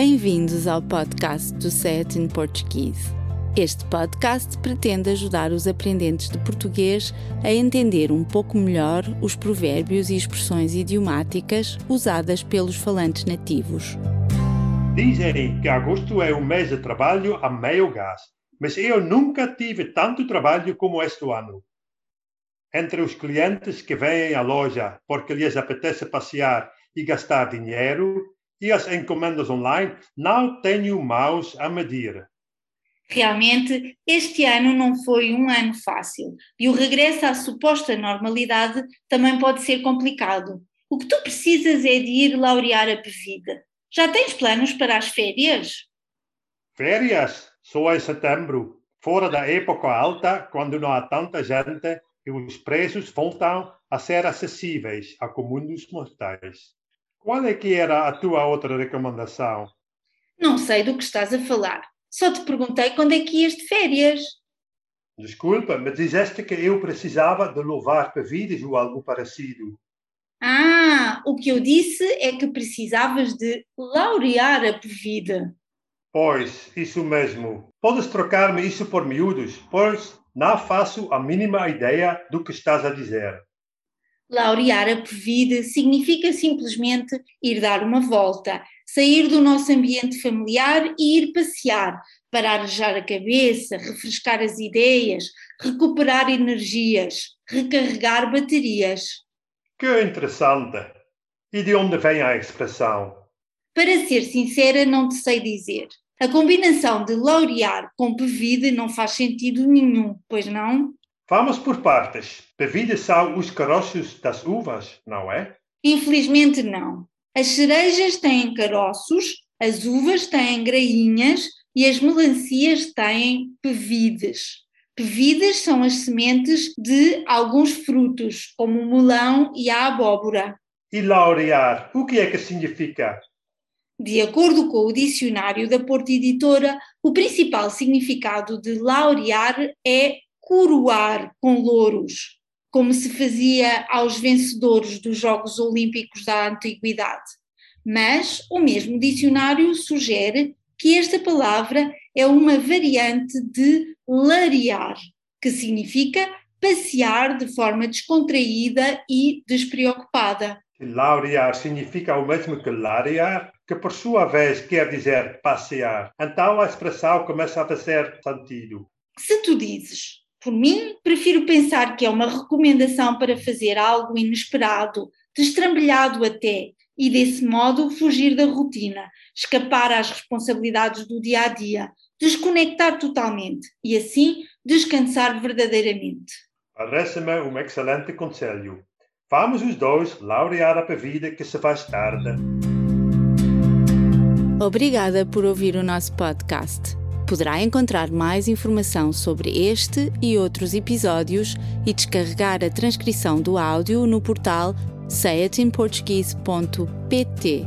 Bem-vindos ao podcast do Set in Portuguese. Este podcast pretende ajudar os aprendentes de português a entender um pouco melhor os provérbios e expressões idiomáticas usadas pelos falantes nativos. Dizem que agosto é um mês de trabalho a meio gás, mas eu nunca tive tanto trabalho como este ano. Entre os clientes que vêm à loja porque lhes apetece passear e gastar dinheiro, e as encomendas online, não tenho mãos a medir. Realmente, este ano não foi um ano fácil e o regresso à suposta normalidade também pode ser complicado. O que tu precisas é de ir laurear a bebida. Já tens planos para as férias? Férias? Só em setembro, fora da época alta, quando não há tanta gente e os preços voltam a ser acessíveis a comum dos mortais. Qual é que era a tua outra recomendação? Não sei do que estás a falar. Só te perguntei quando é que ias de férias. Desculpa, mas disseste que eu precisava de louvar bebidas ou algo parecido. Ah, o que eu disse é que precisavas de laurear a bebida. Pois, isso mesmo. Podes trocar-me isso por miúdos, pois não faço a mínima ideia do que estás a dizer. Laurear a Pevide significa simplesmente ir dar uma volta, sair do nosso ambiente familiar e ir passear para arejar a cabeça, refrescar as ideias, recuperar energias, recarregar baterias. Que interessante! E de onde vem a expressão? Para ser sincera, não te sei dizer. A combinação de laurear com bebida não faz sentido nenhum, pois não? Vamos por partes. Bebidas são os caroços das uvas, não é? Infelizmente não. As cerejas têm caroços, as uvas têm grainhas e as melancias têm pevides. Pevides são as sementes de alguns frutos, como o melão e a abóbora. E laurear, o que é que significa? De acordo com o dicionário da Porta Editora, o principal significado de laurear é coroar com louros, como se fazia aos vencedores dos Jogos Olímpicos da Antiguidade. Mas o mesmo dicionário sugere que esta palavra é uma variante de larear, que significa passear de forma descontraída e despreocupada. Laurear significa o mesmo que larear, que por sua vez quer dizer passear. Então a expressão começa a fazer sentido. Se tu dizes por mim, prefiro pensar que é uma recomendação para fazer algo inesperado, destrambelhado até, e desse modo fugir da rotina, escapar às responsabilidades do dia a dia, desconectar totalmente e assim descansar verdadeiramente. Parece-me um excelente conselho. Vamos os dois laurear a vida que se faz tarde. Obrigada por ouvir o nosso podcast. Poderá encontrar mais informação sobre este e outros episódios e descarregar a transcrição do áudio no portal sayatinportuguese.pt.